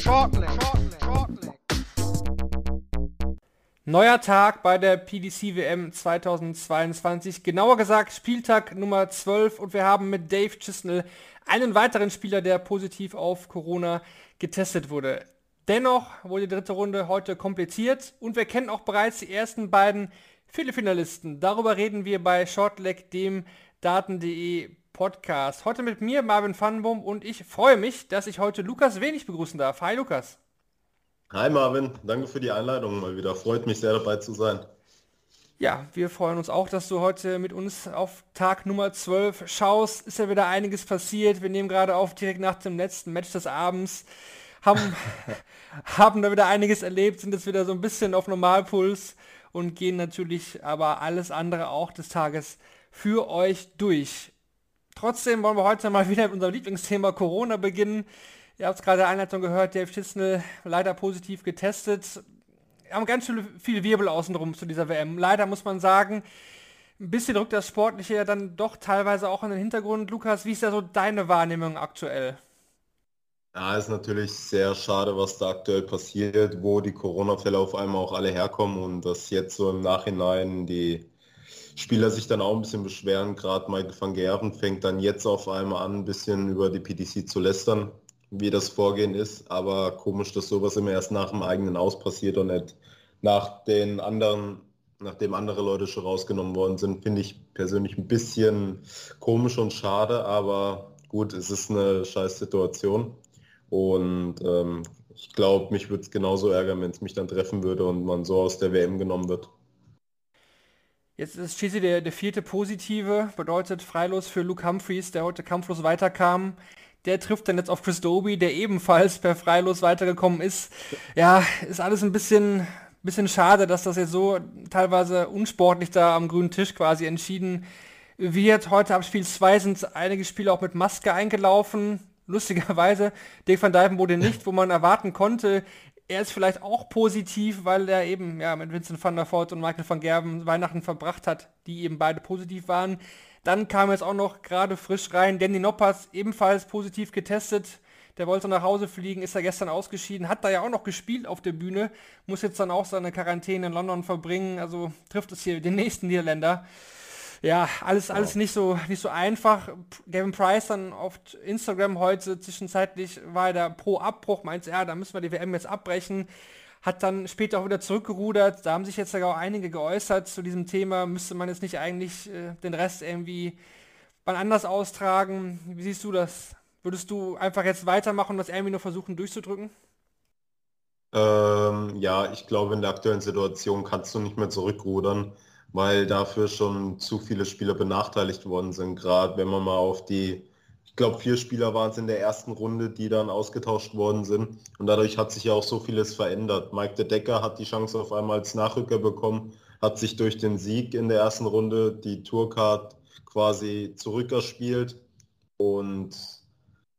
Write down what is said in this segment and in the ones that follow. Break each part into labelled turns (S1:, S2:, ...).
S1: Shortleg. Shortleg. Shortleg.
S2: Neuer Tag bei der PDC WM 2022, genauer gesagt Spieltag Nummer 12 und wir haben mit Dave Chisnell einen weiteren Spieler, der positiv auf Corona getestet wurde. Dennoch wurde die dritte Runde heute kompliziert und wir kennen auch bereits die ersten beiden Viertelfinalisten. Darüber reden wir bei Shortleg, dem Daten.de Podcast. Heute mit mir Marvin Vandenboom und ich freue mich, dass ich heute Lukas Wenig begrüßen darf. Hi Lukas.
S3: Hi Marvin, danke für die Einladung mal wieder. Freut mich sehr dabei zu sein.
S2: Ja, wir freuen uns auch, dass du heute mit uns auf Tag Nummer 12 schaust. Ist ja wieder einiges passiert. Wir nehmen gerade auf direkt nach dem letzten Match des Abends. Haben, haben da wieder einiges erlebt, sind jetzt wieder so ein bisschen auf Normalpuls und gehen natürlich aber alles andere auch des Tages für euch durch. Trotzdem wollen wir heute mal wieder mit unserem Lieblingsthema Corona beginnen. Ihr habt es gerade in der Einleitung gehört, Dave Chisnell leider positiv getestet. Wir haben ganz viel, viel Wirbel außenrum zu dieser WM. Leider muss man sagen, ein bisschen rückt das Sportliche ja dann doch teilweise auch in den Hintergrund. Lukas, wie ist da so deine Wahrnehmung aktuell?
S3: Ja, ist natürlich sehr schade, was da aktuell passiert, wo die Corona-Fälle auf einmal auch alle herkommen und dass jetzt so im Nachhinein die Spieler sich dann auch ein bisschen beschweren. Gerade Michael van Gerven fängt dann jetzt auf einmal an, ein bisschen über die PDC zu lästern wie das Vorgehen ist, aber komisch, dass sowas immer erst nach dem eigenen Aus passiert und nicht nach den anderen, nachdem andere Leute schon rausgenommen worden sind, finde ich persönlich ein bisschen komisch und schade, aber gut, es ist eine scheiß Situation und ähm, ich glaube, mich würde es genauso ärgern, wenn es mich dann treffen würde und man so aus der WM genommen wird.
S2: Jetzt ist schließlich der, der vierte Positive, bedeutet freilos für Luke Humphreys, der heute kampflos weiterkam der trifft dann jetzt auf Chris Doby, der ebenfalls per Freilos weitergekommen ist. Ja, ist alles ein bisschen, bisschen schade, dass das jetzt so teilweise unsportlich da am grünen Tisch quasi entschieden wird. Heute ab Spiel 2 sind einige Spieler auch mit Maske eingelaufen. Lustigerweise, Dick van Dijven wurde nicht, wo man erwarten konnte. Er ist vielleicht auch positiv, weil er eben ja, mit Vincent van der Voort und Michael van Gerben Weihnachten verbracht hat, die eben beide positiv waren. Dann kam jetzt auch noch gerade frisch rein Danny Noppers, ebenfalls positiv getestet. Der wollte nach Hause fliegen, ist er gestern ausgeschieden, hat da ja auch noch gespielt auf der Bühne, muss jetzt dann auch seine Quarantäne in London verbringen, also trifft es hier den nächsten Niederländer. Ja, alles, alles nicht so, nicht so einfach. Gavin Price dann auf Instagram heute zwischenzeitlich war er pro Abbruch, meint ja, da müssen wir die WM jetzt abbrechen hat dann später auch wieder zurückgerudert. Da haben sich jetzt sogar auch einige geäußert zu diesem Thema. Müsste man jetzt nicht eigentlich äh, den Rest irgendwie wann anders austragen? Wie siehst du das? Würdest du einfach jetzt weitermachen und das irgendwie nur versuchen durchzudrücken?
S3: Ähm, ja, ich glaube, in der aktuellen Situation kannst du nicht mehr zurückrudern, weil dafür schon zu viele Spieler benachteiligt worden sind. Gerade wenn man mal auf die glaube, vier Spieler waren es in der ersten Runde, die dann ausgetauscht worden sind. Und dadurch hat sich ja auch so vieles verändert. Mike de Decker hat die Chance auf einmal als Nachrücker bekommen, hat sich durch den Sieg in der ersten Runde die Tourcard quasi zurückerspielt. Und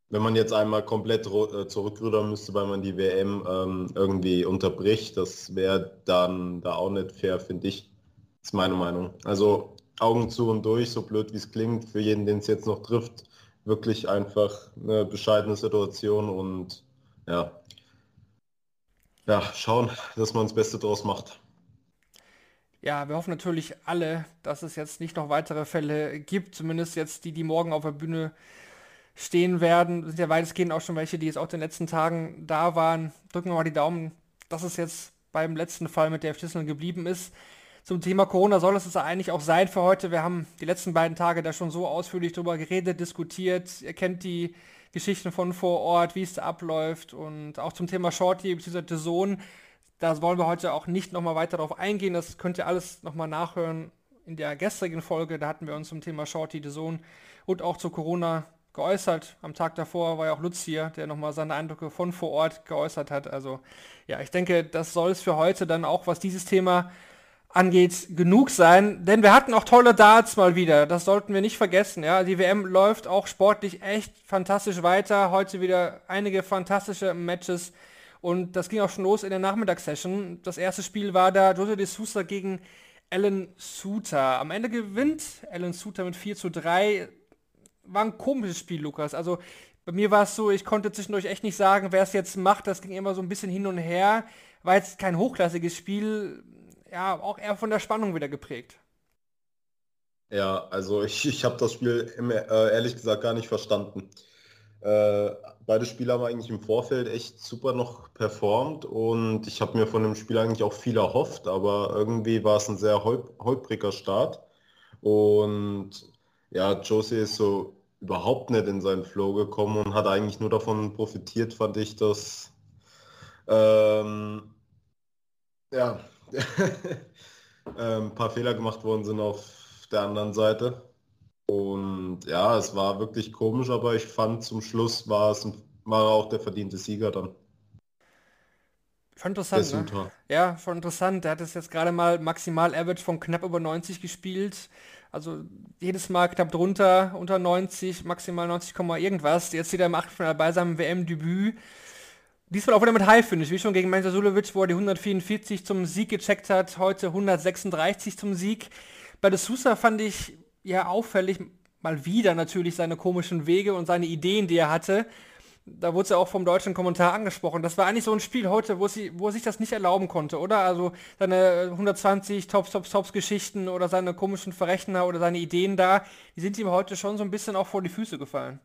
S3: wenn man jetzt einmal komplett äh, zurückrudern müsste, weil man die WM ähm, irgendwie unterbricht, das wäre dann da auch nicht fair, finde ich. Ist meine Meinung. Also Augen zu und durch, so blöd wie es klingt, für jeden, den es jetzt noch trifft, wirklich einfach eine bescheidene Situation und ja, ja, schauen, dass man das Beste draus macht.
S2: Ja, wir hoffen natürlich alle, dass es jetzt nicht noch weitere Fälle gibt, zumindest jetzt die, die morgen auf der Bühne stehen werden. Das sind ja weitestgehend auch schon welche, die jetzt auch in den letzten Tagen da waren. Drücken wir mal die Daumen, dass es jetzt beim letzten Fall mit der Schlüssel geblieben ist zum Thema Corona soll es es eigentlich auch sein für heute. Wir haben die letzten beiden Tage da schon so ausführlich drüber geredet, diskutiert. Ihr kennt die Geschichten von vor Ort, wie es da abläuft und auch zum Thema Shorty bzw. Sohn. Da wollen wir heute auch nicht nochmal weiter darauf eingehen. Das könnt ihr alles nochmal nachhören in der gestrigen Folge. Da hatten wir uns zum Thema Shorty, The Zone und auch zu Corona geäußert. Am Tag davor war ja auch Lutz hier, der nochmal seine Eindrücke von vor Ort geäußert hat. Also ja, ich denke, das soll es für heute dann auch, was dieses Thema angeht, genug sein. Denn wir hatten auch tolle Darts mal wieder. Das sollten wir nicht vergessen. Ja, die WM läuft auch sportlich echt fantastisch weiter. Heute wieder einige fantastische Matches. Und das ging auch schon los in der Nachmittagssession. Das erste Spiel war da Jose de Sousa gegen Alan Suter. Am Ende gewinnt Alan Suter mit 4 zu 3. War ein komisches Spiel, Lukas. Also bei mir war es so, ich konnte zwischendurch echt nicht sagen, wer es jetzt macht. Das ging immer so ein bisschen hin und her. War jetzt kein hochklassiges Spiel ja, auch eher von der Spannung wieder geprägt.
S3: Ja, also ich, ich habe das Spiel äh, ehrlich gesagt gar nicht verstanden. Äh, beide Spieler haben eigentlich im Vorfeld echt super noch performt und ich habe mir von dem Spiel eigentlich auch viel erhofft, aber irgendwie war es ein sehr holpriger Start. Und ja, Josie ist so überhaupt nicht in seinen Flow gekommen und hat eigentlich nur davon profitiert, fand ich, dass ähm, ja, ein ähm, paar Fehler gemacht worden sind auf der anderen Seite. Und ja, es war wirklich komisch, aber ich fand zum Schluss war es ein, war auch der verdiente Sieger dann.
S2: Schon interessant, ne? Ja, schon interessant. Der hat es jetzt gerade mal maximal Average von knapp über 90 gespielt. Also jedes Mal knapp drunter, unter 90, maximal 90, irgendwas. Jetzt wieder im Achtelfinale bei seinem WM-Debüt. Diesmal auch wieder mit High Finish, wie schon gegen Mensa Sulovic, wo er die 144 zum Sieg gecheckt hat, heute 136 zum Sieg. Bei De Sousa fand ich ja auffällig, mal wieder natürlich seine komischen Wege und seine Ideen, die er hatte. Da wurde es ja auch vom deutschen Kommentar angesprochen. Das war eigentlich so ein Spiel heute, wo, sie, wo er sich das nicht erlauben konnte, oder? Also seine 120 Tops, Tops, Tops Geschichten oder seine komischen Verrechner oder seine Ideen da, die sind ihm heute schon so ein bisschen auch vor die Füße gefallen.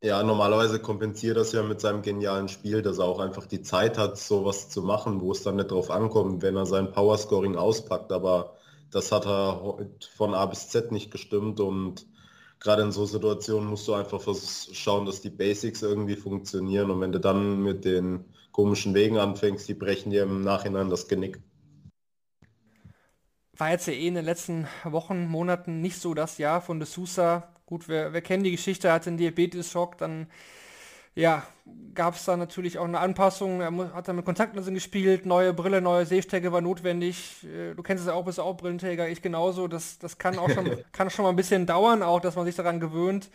S3: Ja, normalerweise kompensiert das ja mit seinem genialen Spiel, dass er auch einfach die Zeit hat, sowas zu machen, wo es dann nicht drauf ankommt, wenn er sein Powerscoring auspackt. Aber das hat er von A bis Z nicht gestimmt und gerade in so Situationen musst du einfach schauen, dass die Basics irgendwie funktionieren und wenn du dann mit den komischen Wegen anfängst, die brechen dir im Nachhinein das Genick.
S2: War jetzt ja eh in den letzten Wochen, Monaten nicht so das Jahr von De Sousa gut, wer, wer kennt die Geschichte, hatte einen Diabetes-Schock, dann ja, gab es da natürlich auch eine Anpassung. Er hat dann mit Kontaktlinsen gespielt, neue Brille, neue Sehstärke war notwendig. Äh, du kennst es ja auch, bist auch Brillenträger, ich genauso. Das, das kann auch schon, kann schon mal ein bisschen dauern, auch dass man sich daran gewöhnt.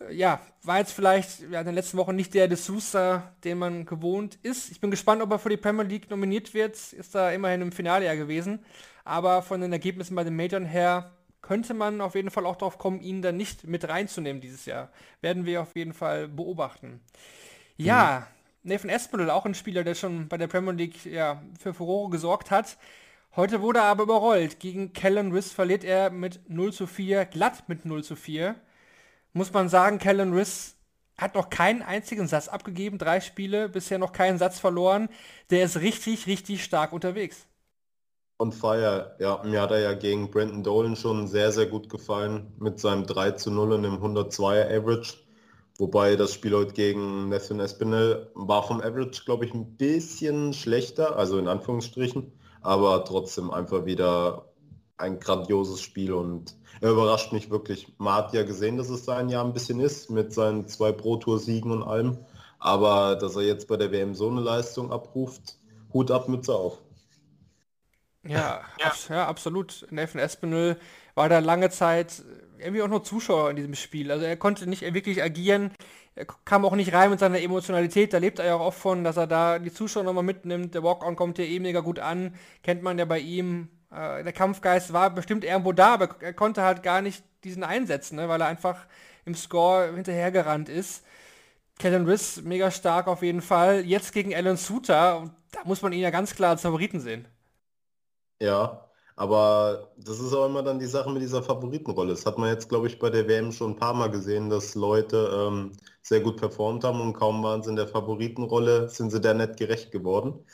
S2: Äh, ja, war jetzt vielleicht ja, in den letzten Wochen nicht der De Sousa, den man gewohnt ist. Ich bin gespannt, ob er für die Premier League nominiert wird. Ist da immerhin im Finale ja gewesen. Aber von den Ergebnissen bei den Majors her könnte man auf jeden Fall auch darauf kommen, ihn dann nicht mit reinzunehmen dieses Jahr. Werden wir auf jeden Fall beobachten. Ja, mhm. Nathan Espinel, auch ein Spieler, der schon bei der Premier League ja, für Furore gesorgt hat. Heute wurde er aber überrollt. Gegen Kellen Riss verliert er mit 0 zu 4, glatt mit 0 zu 4. Muss man sagen, Kellen Riss hat noch keinen einzigen Satz abgegeben, drei Spiele, bisher noch keinen Satz verloren. Der ist richtig, richtig stark unterwegs
S3: on fire. Ja, mir hat er ja gegen Brandon Dolan schon sehr, sehr gut gefallen mit seinem 3 zu 0 und dem 102er Average. Wobei das Spiel heute gegen Nathan Espinel war vom Average, glaube ich, ein bisschen schlechter, also in Anführungsstrichen, aber trotzdem einfach wieder ein grandioses Spiel und er überrascht mich wirklich. Man hat ja gesehen, dass es sein Jahr ein bisschen ist mit seinen zwei Pro-Tour-Siegen und allem, aber dass er jetzt bei der WM so eine Leistung abruft, Hut ab, Mütze auf.
S2: Ja, ja. Abs ja absolut. Nathan Espinel war da lange Zeit irgendwie auch nur Zuschauer in diesem Spiel. Also er konnte nicht wirklich agieren. Er kam auch nicht rein mit seiner Emotionalität. Da lebt er ja auch oft von, dass er da die Zuschauer nochmal mitnimmt. Der Walk-On kommt ja eh mega gut an. Kennt man ja bei ihm. Äh, der Kampfgeist war bestimmt irgendwo da, aber er konnte halt gar nicht diesen einsetzen, ne, weil er einfach im Score hinterhergerannt ist. Kellen Riss mega stark auf jeden Fall. Jetzt gegen Alan Suter. Da muss man ihn ja ganz klar als Favoriten sehen.
S3: Ja, aber das ist auch immer dann die Sache mit dieser Favoritenrolle. Das hat man jetzt, glaube ich, bei der WM schon ein paar Mal gesehen, dass Leute ähm, sehr gut performt haben und kaum waren sie in der Favoritenrolle, sind sie der nicht gerecht geworden.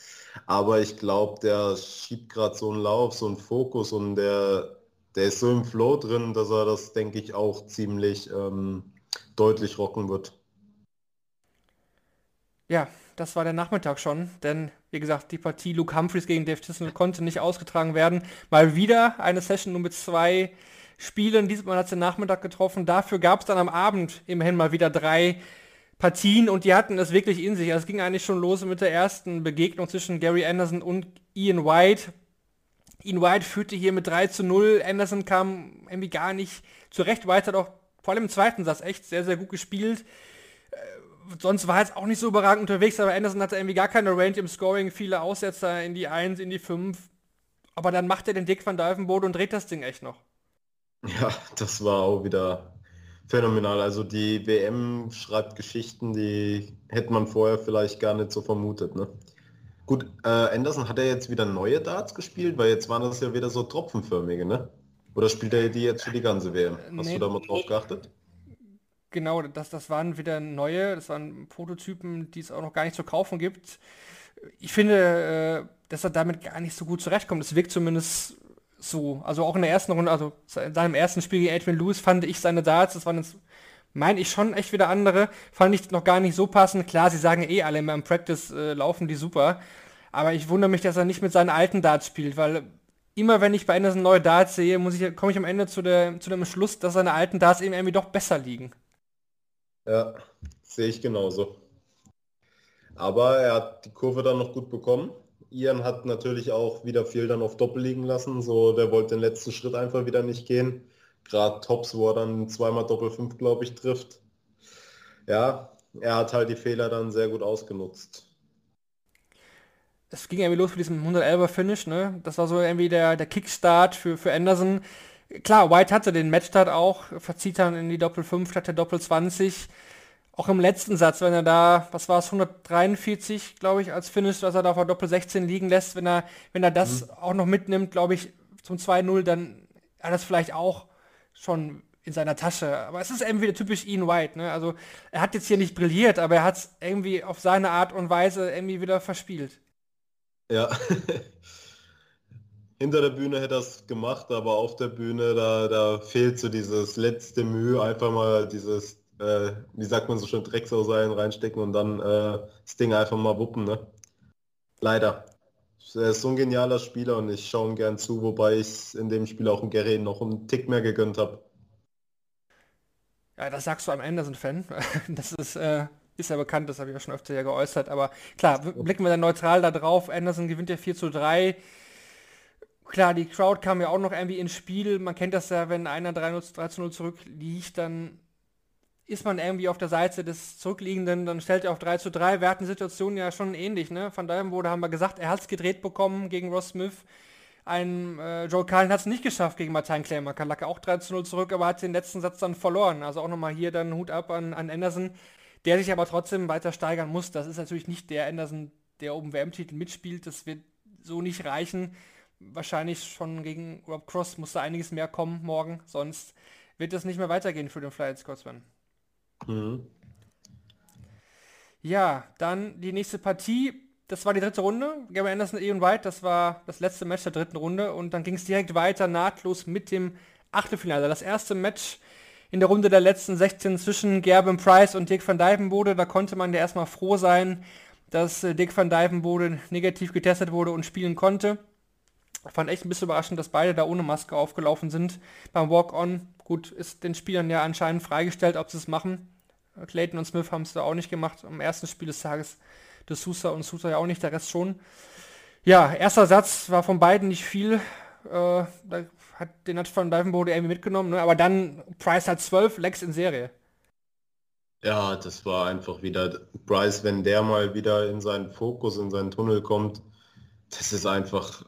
S3: Aber ich glaube, der schiebt gerade so einen Lauf, so einen Fokus und der, der ist so im Flow drin, dass er das, denke ich, auch ziemlich ähm, deutlich rocken wird.
S2: Ja, das war der Nachmittag schon, denn wie gesagt, die Partie Luke Humphreys gegen Dave Tisnell konnte nicht ausgetragen werden. Mal wieder eine Session nur mit zwei Spielen. Diesmal hat es den Nachmittag getroffen. Dafür gab es dann am Abend immerhin mal wieder drei Partien und die hatten es wirklich in sich. Also es ging eigentlich schon los mit der ersten Begegnung zwischen Gary Anderson und Ian White. Ian White führte hier mit 3 zu 0. Anderson kam irgendwie gar nicht zurecht. White hat auch vor allem im zweiten Satz echt sehr, sehr gut gespielt. Sonst war er jetzt auch nicht so überragend unterwegs, aber Anderson hatte irgendwie gar keine Range im Scoring, viele Aussetzer in die 1, in die 5. Aber dann macht er den Dick van Dijvenbode und dreht das Ding echt noch.
S3: Ja, das war auch wieder phänomenal. Also die WM schreibt Geschichten, die hätte man vorher vielleicht gar nicht so vermutet. Ne? Gut, äh, Anderson hat er jetzt wieder neue Darts gespielt, weil jetzt waren das ja wieder so tropfenförmige, ne? Oder spielt er die jetzt für die ganze WM? Hast nee, du da mal drauf geachtet?
S2: Genau, das, das waren wieder neue, das waren Prototypen, die es auch noch gar nicht zu kaufen gibt. Ich finde, äh, dass er damit gar nicht so gut zurechtkommt. Es wirkt zumindest so. Also auch in der ersten Runde, also in seinem ersten Spiel gegen Adrian Lewis fand ich seine Darts, das waren jetzt, meine ich schon echt wieder andere, fand ich noch gar nicht so passend. Klar, sie sagen eh alle immer im Practice äh, laufen die super. Aber ich wundere mich, dass er nicht mit seinen alten Darts spielt, weil immer wenn ich bei Anderson neue Darts sehe, muss ich, komme ich am Ende zu, der, zu dem Schluss, dass seine alten Darts eben irgendwie doch besser liegen.
S3: Ja, sehe ich genauso. Aber er hat die Kurve dann noch gut bekommen. Ian hat natürlich auch wieder viel dann auf Doppel liegen lassen. So, der wollte den letzten Schritt einfach wieder nicht gehen. Gerade Tops, wo er dann zweimal Doppel 5, glaube ich, trifft. Ja, er hat halt die Fehler dann sehr gut ausgenutzt.
S2: Es ging irgendwie los für diesen 111er Finish, ne? Das war so irgendwie der, der Kickstart für, für Anderson. Klar, White hatte den Matchstart auch, verzieht dann in die Doppel 5 statt der Doppel 20 auch im letzten Satz, wenn er da, was war es, 143, glaube ich, als Finish, dass er da auf der Doppel 16 liegen lässt, wenn er, wenn er das mhm. auch noch mitnimmt, glaube ich, zum 2-0, dann hat das vielleicht auch schon in seiner Tasche. Aber es ist irgendwie wieder typisch Ian White, ne? Also er hat jetzt hier nicht brilliert, aber er hat es irgendwie auf seine Art und Weise irgendwie wieder verspielt.
S3: Ja. Hinter der Bühne hätte er es gemacht, aber auf der Bühne, da, da fehlt so dieses letzte Mühe, einfach mal dieses äh, wie sagt man so schön, Drecksau-Seilen reinstecken und dann äh, das Ding einfach mal wuppen, ne? Leider. Er ist so ein genialer Spieler und ich schaue ihm gern zu, wobei ich in dem Spiel auch einen Gary noch einen Tick mehr gegönnt habe.
S2: Ja, das sagst du am Ende, so ein fan Das ist, äh, ist ja bekannt, das habe ich ja schon öfter ja geäußert. Aber klar, blicken wir dann neutral da drauf. Anderson gewinnt ja 4 zu 3. Klar, die Crowd kam ja auch noch irgendwie ins Spiel. Man kennt das ja, wenn einer 3, 3 zu 0 zurückliegt, dann ist man irgendwie auf der Seite des Zurückliegenden, dann stellt er auf 3 zu 3. Wir hatten Situationen ja schon ähnlich, ne? Daher wurde, haben wir gesagt, er hat es gedreht bekommen gegen Ross Smith. Ein äh, Joe Cullen hat es nicht geschafft gegen Martin Klemmer. Kalacke auch 3 zu 0 zurück, aber hat den letzten Satz dann verloren. Also auch nochmal hier dann Hut ab an, an Anderson, der sich aber trotzdem weiter steigern muss. Das ist natürlich nicht der Anderson, der oben WM-Titel mitspielt. Das wird so nicht reichen. Wahrscheinlich schon gegen Rob Cross muss da einiges mehr kommen morgen. Sonst wird es nicht mehr weitergehen für den Fly Scotsman. Mhm. Ja, dann die nächste Partie. Das war die dritte Runde. Gary Anderson, Ian White, das war das letzte Match der dritten Runde. Und dann ging es direkt weiter, nahtlos mit dem Achtelfinale. Das erste Match in der Runde der letzten 16 zwischen Gerben Price und Dick van Dijvenbode. Da konnte man ja erstmal froh sein, dass äh, Dick van Dijvenbode negativ getestet wurde und spielen konnte. Fand echt ein bisschen überraschend, dass beide da ohne Maske aufgelaufen sind beim Walk-On. Gut, ist den Spielern ja anscheinend freigestellt, ob sie es machen. Clayton und Smith haben es da auch nicht gemacht. Am ersten Spiel des Tages De Sousa und Sousa ja auch nicht, der Rest schon. Ja, erster Satz war von beiden nicht viel. Äh, da hat, den hat von Divenbode irgendwie mitgenommen, ne? aber dann Price hat zwölf Legs in Serie.
S3: Ja, das war einfach wieder Bryce, wenn der mal wieder in seinen Fokus, in seinen Tunnel kommt, das ist einfach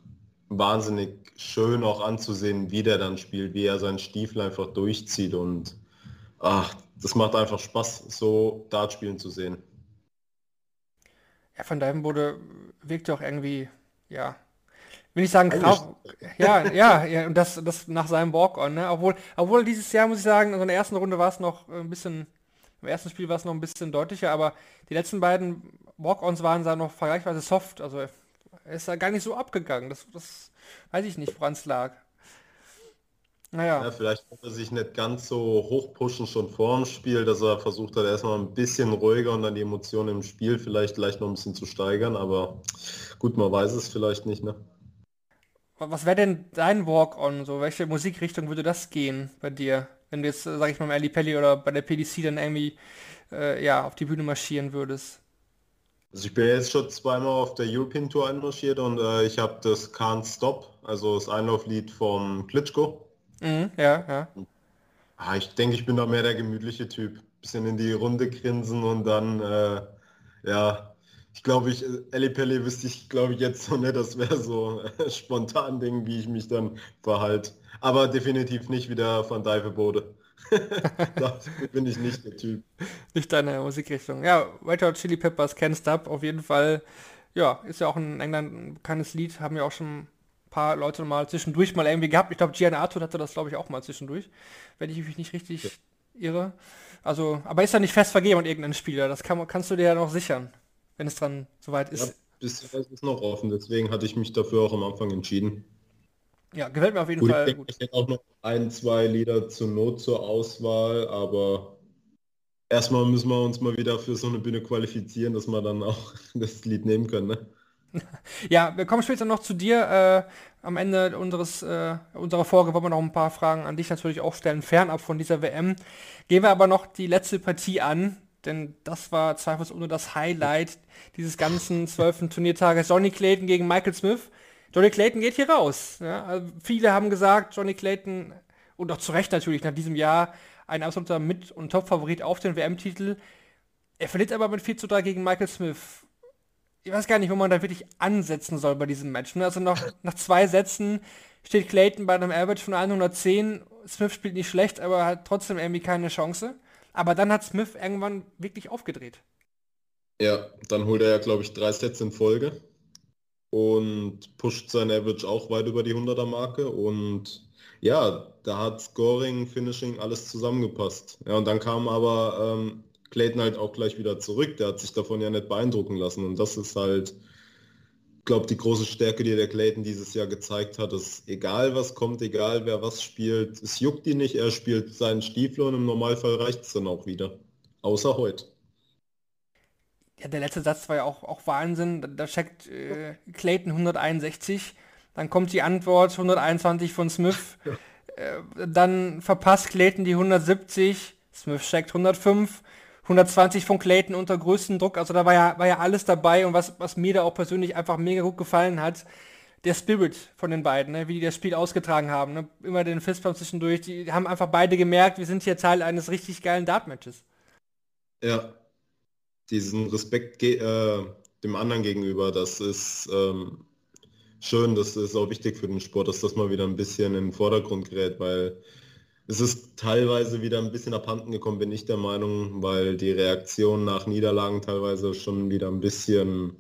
S3: wahnsinnig schön auch anzusehen, wie der dann spielt, wie er seinen Stiefel einfach durchzieht und ach, das macht einfach Spaß, so Dart spielen zu sehen.
S2: Ja, von daher wurde wirkte auch irgendwie, ja, will ich sagen, grau, ja, ja, ja, und das, das nach seinem Walk-on, ne? Obwohl, obwohl dieses Jahr muss ich sagen, in der ersten Runde war es noch ein bisschen, im ersten Spiel war es noch ein bisschen deutlicher, aber die letzten beiden Walk-ons waren da noch vergleichsweise soft, also er ist da gar nicht so abgegangen. Das, das weiß ich nicht, woran es lag.
S3: Naja. Ja, vielleicht konnte er sich nicht ganz so hochpushen schon vor dem Spiel, dass er versucht hat, erstmal ein bisschen ruhiger und dann die Emotionen im Spiel vielleicht gleich noch ein bisschen zu steigern, aber gut, man weiß es vielleicht nicht, ne?
S2: was wäre denn dein Walk-on? So, welche Musikrichtung würde das gehen bei dir? Wenn du jetzt, äh, sag ich mal, im Ali Pelli oder bei der PDC dann irgendwie äh, ja, auf die Bühne marschieren würdest?
S3: Also ich bin jetzt schon zweimal auf der European Tour einmarschiert und äh, ich habe das Can't Stop, also das Einlauflied vom Klitschko.
S2: Mhm, ja, ja.
S3: Ah, ich denke, ich bin da mehr der gemütliche Typ. Bisschen in die Runde grinsen und dann, äh, ja, ich glaube, ich, Ellie Pelli wüsste ich, glaube ich, jetzt so nicht, das wäre so äh, spontan Ding, wie ich mich dann verhalte. Aber definitiv nicht wie der Van Dijvenbode. da bin ich nicht der Typ.
S2: Nicht deine Musikrichtung. Ja, Red Hot Chili Peppers, Can't Stop, auf jeden Fall. Ja, ist ja auch in England ein bekanntes Lied, haben ja auch schon ein paar Leute mal zwischendurch mal irgendwie gehabt. Ich glaube, Gian Arthur hatte das, glaube ich, auch mal zwischendurch, wenn ich mich nicht richtig ja. irre. Also, aber ist ja nicht fest vergeben an irgendeinen Spieler. Das kann, kannst du dir ja noch sichern wenn es dann soweit ist. Ja,
S3: bisher ist es noch offen, deswegen hatte ich mich dafür auch am Anfang entschieden.
S2: Ja, gefällt mir auf jeden gut, Fall
S3: ich denke, gut. Ich hätte auch noch ein, zwei Lieder zur Not zur Auswahl, aber erstmal müssen wir uns mal wieder für so eine Bühne qualifizieren, dass wir dann auch das Lied nehmen können. Ne?
S2: Ja, wir kommen später noch zu dir. Äh, am Ende unseres, äh, unserer Folge wollen wir noch ein paar Fragen an dich natürlich auch stellen, fernab von dieser WM. Gehen wir aber noch die letzte Partie an, denn das war zweifelsohne das Highlight dieses ganzen zwölften Turniertages. Johnny Clayton gegen Michael Smith. Johnny Clayton geht hier raus. Ja? Also viele haben gesagt, Johnny Clayton, und auch zu Recht natürlich nach diesem Jahr, ein absoluter Mit- und Top-Favorit auf den WM-Titel. Er verliert aber mit 4 zu 3 gegen Michael Smith. Ich weiß gar nicht, wo man da wirklich ansetzen soll bei diesem Match. Ne? Also noch nach zwei Sätzen steht Clayton bei einem Average von 110. Smith spielt nicht schlecht, aber hat trotzdem irgendwie keine Chance. Aber dann hat Smith irgendwann wirklich aufgedreht.
S3: Ja, dann holt er ja, glaube ich, drei Sets in Folge und pusht sein Average auch weit über die 100er Marke und ja, da hat Scoring, Finishing, alles zusammengepasst. Ja, und dann kam aber ähm, Clayton halt auch gleich wieder zurück. Der hat sich davon ja nicht beeindrucken lassen und das ist halt glaube, die große Stärke, die der Clayton dieses Jahr gezeigt hat, ist, egal was kommt, egal wer was spielt, es juckt ihn nicht, er spielt seinen Stiefel und im Normalfall reicht es dann auch wieder. Außer heute.
S2: Ja, der letzte Satz war ja auch, auch Wahnsinn. Da, da checkt äh, Clayton 161, dann kommt die Antwort 121 von Smith, äh, dann verpasst Clayton die 170, Smith checkt 105, 120 von Clayton unter größten Druck. Also da war ja, war ja alles dabei und was, was mir da auch persönlich einfach mega gut gefallen hat, der Spirit von den beiden, ne? wie die das Spiel ausgetragen haben. Ne? Immer den Fistbump zwischendurch. Die haben einfach beide gemerkt, wir sind hier Teil eines richtig geilen Dart-Matches.
S3: Ja, diesen Respekt äh, dem anderen gegenüber, das ist ähm, schön, das ist auch wichtig für den Sport, dass das mal wieder ein bisschen in den Vordergrund gerät, weil es ist teilweise wieder ein bisschen abhanden gekommen, bin ich der Meinung, weil die Reaktionen nach Niederlagen teilweise schon wieder ein bisschen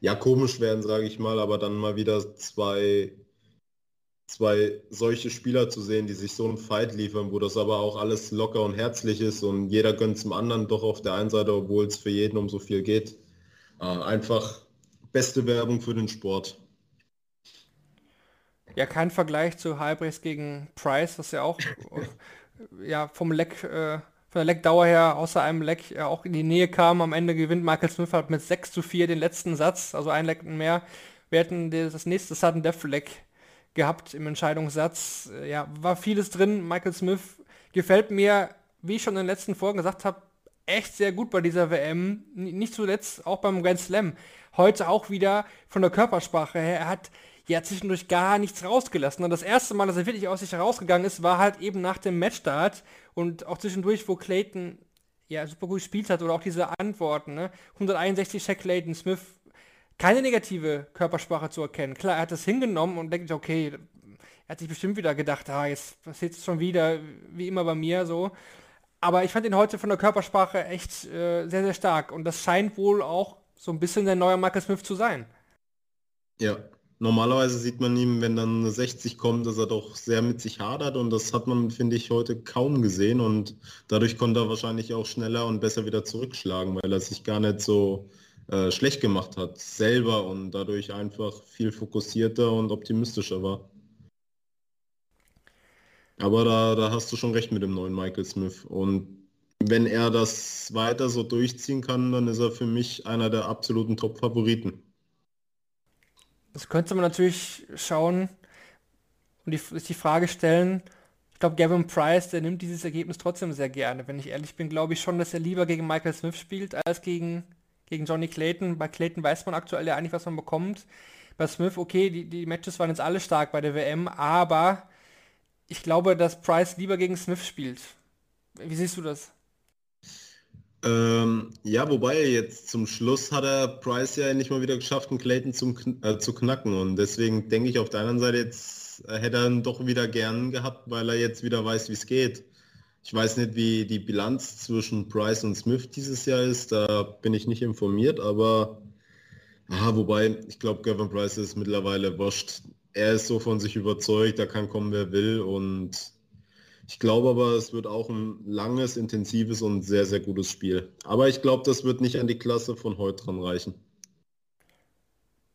S3: ja komisch werden, sage ich mal, aber dann mal wieder zwei zwei solche Spieler zu sehen, die sich so einen Fight liefern, wo das aber auch alles locker und herzlich ist und jeder gönnt zum anderen doch auf der einen Seite, obwohl es für jeden um so viel geht. Äh, einfach beste Werbung für den Sport.
S2: Ja, kein Vergleich zu Halbrechts gegen Price, was ja auch ja, vom Leck, äh, von der Leckdauer her außer einem Leck ja auch in die Nähe kam. Am Ende gewinnt Michael Smith halt mit 6 zu 4 den letzten Satz, also ein Leck mehr. Wir hätten das nächste Sudden Death Leck gehabt im Entscheidungssatz. Ja, war vieles drin. Michael Smith gefällt mir, wie ich schon in den letzten Folgen gesagt habe, echt sehr gut bei dieser WM. Nicht zuletzt auch beim Grand Slam. Heute auch wieder von der Körpersprache her. Er hat ja zwischendurch gar nichts rausgelassen. Und das erste Mal, dass er wirklich aus sich herausgegangen ist, war halt eben nach dem Matchstart und auch zwischendurch, wo Clayton ja super gut gespielt hat oder auch diese Antworten, ne? 161 Check Clayton Smith, keine negative Körpersprache zu erkennen. Klar, er hat das hingenommen und denkt, okay, er hat sich bestimmt wieder gedacht, ah, jetzt passiert es schon wieder, wie immer bei mir so. Aber ich fand ihn heute von der Körpersprache echt äh, sehr, sehr stark. Und das scheint wohl auch so ein bisschen der neue Michael Smith zu sein.
S3: Ja, Normalerweise sieht man ihm, wenn dann eine 60 kommt, dass er doch sehr mit sich hadert und das hat man, finde ich, heute kaum gesehen und dadurch konnte er wahrscheinlich auch schneller und besser wieder zurückschlagen, weil er sich gar nicht so äh, schlecht gemacht hat selber und dadurch einfach viel fokussierter und optimistischer war. Aber da, da hast du schon recht mit dem neuen Michael Smith und wenn er das weiter so durchziehen kann, dann ist er für mich einer der absoluten Top-Favoriten.
S2: Das könnte man natürlich schauen, und die, die Frage stellen, ich glaube, Gavin Price, der nimmt dieses Ergebnis trotzdem sehr gerne. Wenn ich ehrlich bin, glaube ich schon, dass er lieber gegen Michael Smith spielt, als gegen, gegen Johnny Clayton. Bei Clayton weiß man aktuell ja eigentlich, was man bekommt. Bei Smith, okay, die, die Matches waren jetzt alle stark bei der WM, aber ich glaube, dass Price lieber gegen Smith spielt. Wie siehst du das?
S3: Ähm, ja, wobei jetzt zum Schluss hat er Price ja nicht mal wieder geschafft, einen Clayton zum, äh, zu knacken. Und deswegen denke ich auf der anderen Seite, jetzt hätte er ihn doch wieder gern gehabt, weil er jetzt wieder weiß, wie es geht. Ich weiß nicht, wie die Bilanz zwischen Price und Smith dieses Jahr ist, da bin ich nicht informiert, aber ah, wobei, ich glaube, Gavin Price ist mittlerweile wurscht. Er ist so von sich überzeugt, da kann kommen, wer will und ich glaube aber, es wird auch ein langes, intensives und sehr, sehr gutes Spiel. Aber ich glaube, das wird nicht an die Klasse von heute dran reichen.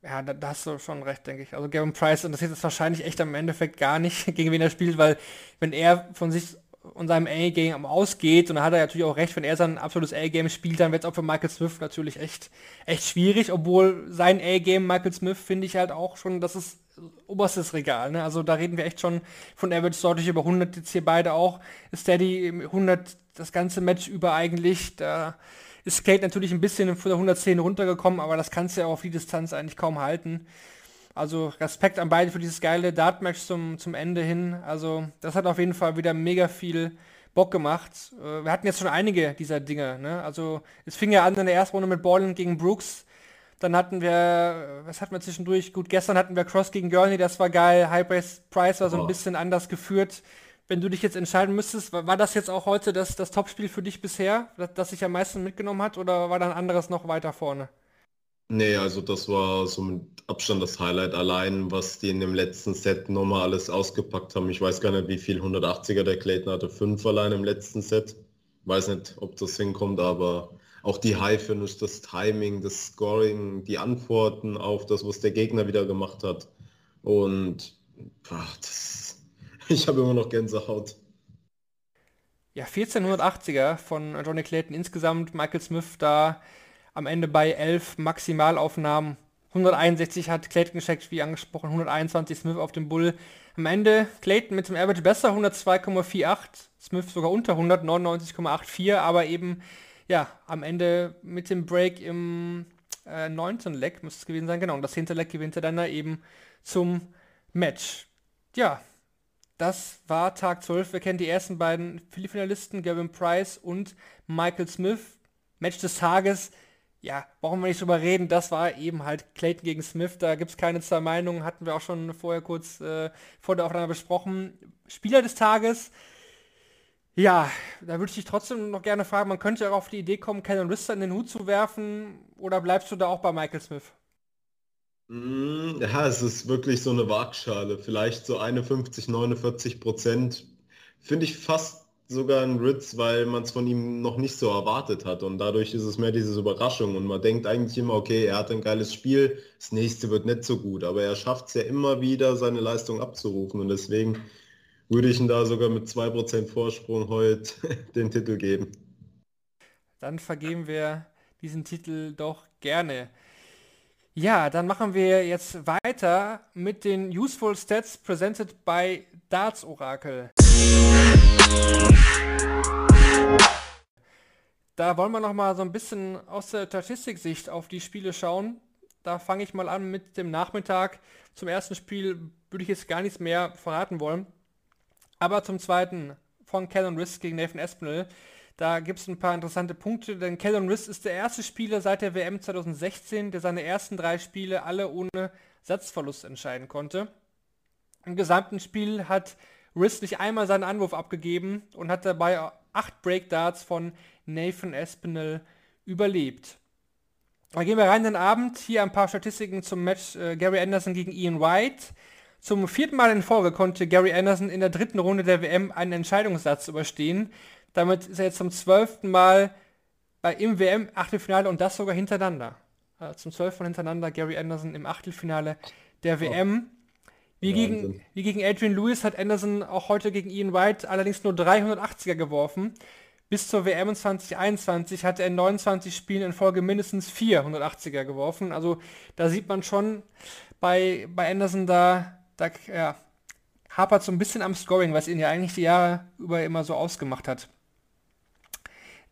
S2: Ja, da, da, hast du schon recht, denke ich. Also Gavin Price interessiert es wahrscheinlich echt am Endeffekt gar nicht, gegen wen er spielt, weil wenn er von sich und seinem A-Game ausgeht, und da hat er natürlich auch recht, wenn er sein absolutes A-Game spielt, dann wird es auch für Michael Smith natürlich echt, echt schwierig, obwohl sein A-Game Michael Smith finde ich halt auch schon, dass es oberstes Regal. Ne? Also da reden wir echt schon von Average deutlich über 100 jetzt hier beide auch. Steady 100 das ganze Match über eigentlich. Da ist Skate natürlich ein bisschen von der 110 runtergekommen, aber das kannst du ja auf die Distanz eigentlich kaum halten. Also Respekt an beide für dieses geile Dart-Match zum, zum Ende hin. Also das hat auf jeden Fall wieder mega viel Bock gemacht. Äh, wir hatten jetzt schon einige dieser Dinge. Ne? Also es fing ja an in der ersten Runde mit Borland gegen Brooks dann hatten wir, was hatten wir zwischendurch? Gut, gestern hatten wir Cross gegen Gurney, das war geil. High Price war so ein bisschen anders geführt. Wenn du dich jetzt entscheiden müsstest, war das jetzt auch heute das, das Topspiel für dich bisher, das, das sich am meisten mitgenommen hat, oder war dann anderes noch weiter vorne?
S3: Nee, also das war so mit Abstand das Highlight allein, was die in dem letzten Set nochmal alles ausgepackt haben. Ich weiß gar nicht, wie viel 180er der Clayton hatte. Fünf allein im letzten Set. Weiß nicht, ob das hinkommt, aber auch die High Finish, das Timing, das Scoring, die Antworten auf das, was der Gegner wieder gemacht hat. Und ach, das, ich habe immer noch Gänsehaut.
S2: Ja, 1480er von Johnny Clayton insgesamt, Michael Smith da am Ende bei 11 Maximalaufnahmen. 161 hat Clayton gescheckt, wie angesprochen, 121 Smith auf dem Bull. Am Ende Clayton mit dem Average besser, 102,48, Smith sogar unter 199,84, aber eben ja, am Ende mit dem Break im äh, 19. Leck müsste es gewesen sein, genau. Und das 10. Leck gewinnt er dann da eben zum Match. Ja, das war Tag 12. Wir kennen die ersten beiden Finalisten, Gavin Price und Michael Smith. Match des Tages, ja, brauchen wir nicht drüber reden. Das war eben halt Clayton gegen Smith. Da gibt es keine zwei Meinungen. Hatten wir auch schon vorher kurz äh, vor der Aufnahme besprochen. Spieler des Tages, ja, da würde ich dich trotzdem noch gerne fragen, man könnte ja auch auf die Idee kommen, Kennen Rister in den Hut zu werfen, oder bleibst du da auch bei Michael Smith?
S3: Mm, ja, es ist wirklich so eine Waagschale. Vielleicht so 51, 49 Prozent. Finde ich fast sogar ein Ritz, weil man es von ihm noch nicht so erwartet hat. Und dadurch ist es mehr diese Überraschung. Und man denkt eigentlich immer, okay, er hat ein geiles Spiel, das nächste wird nicht so gut. Aber er schafft es ja immer wieder, seine Leistung abzurufen. Und deswegen würde ich ihm da sogar mit 2% Vorsprung heute den Titel geben.
S2: Dann vergeben wir diesen Titel doch gerne. Ja, dann machen wir jetzt weiter mit den Useful Stats presented by Darts Oracle. Da wollen wir noch mal so ein bisschen aus der Statistiksicht auf die Spiele schauen. Da fange ich mal an mit dem Nachmittag. Zum ersten Spiel würde ich jetzt gar nichts mehr verraten wollen. Aber zum zweiten von Callum Risk gegen Nathan Espinel. Da gibt es ein paar interessante Punkte, denn Callum Risk ist der erste Spieler seit der WM 2016, der seine ersten drei Spiele alle ohne Satzverlust entscheiden konnte. Im gesamten Spiel hat Risk nicht einmal seinen Anwurf abgegeben und hat dabei acht Breakdarts von Nathan Espinel überlebt. Dann gehen wir rein in den Abend. Hier ein paar Statistiken zum Match äh, Gary Anderson gegen Ian White. Zum vierten Mal in Folge konnte Gary Anderson in der dritten Runde der WM einen Entscheidungssatz überstehen. Damit ist er jetzt zum zwölften Mal bei, im WM-Achtelfinale und das sogar hintereinander. Also zum zwölften Mal hintereinander Gary Anderson im Achtelfinale der WM. Wie gegen, wie gegen Adrian Lewis hat Anderson auch heute gegen Ian White allerdings nur 380er geworfen. Bis zur WM 2021 hat er in 29 Spielen in Folge mindestens 480er geworfen. Also da sieht man schon bei, bei Anderson da da ja, hapert so ein bisschen am Scoring, was ihn ja eigentlich die Jahre über immer so ausgemacht hat.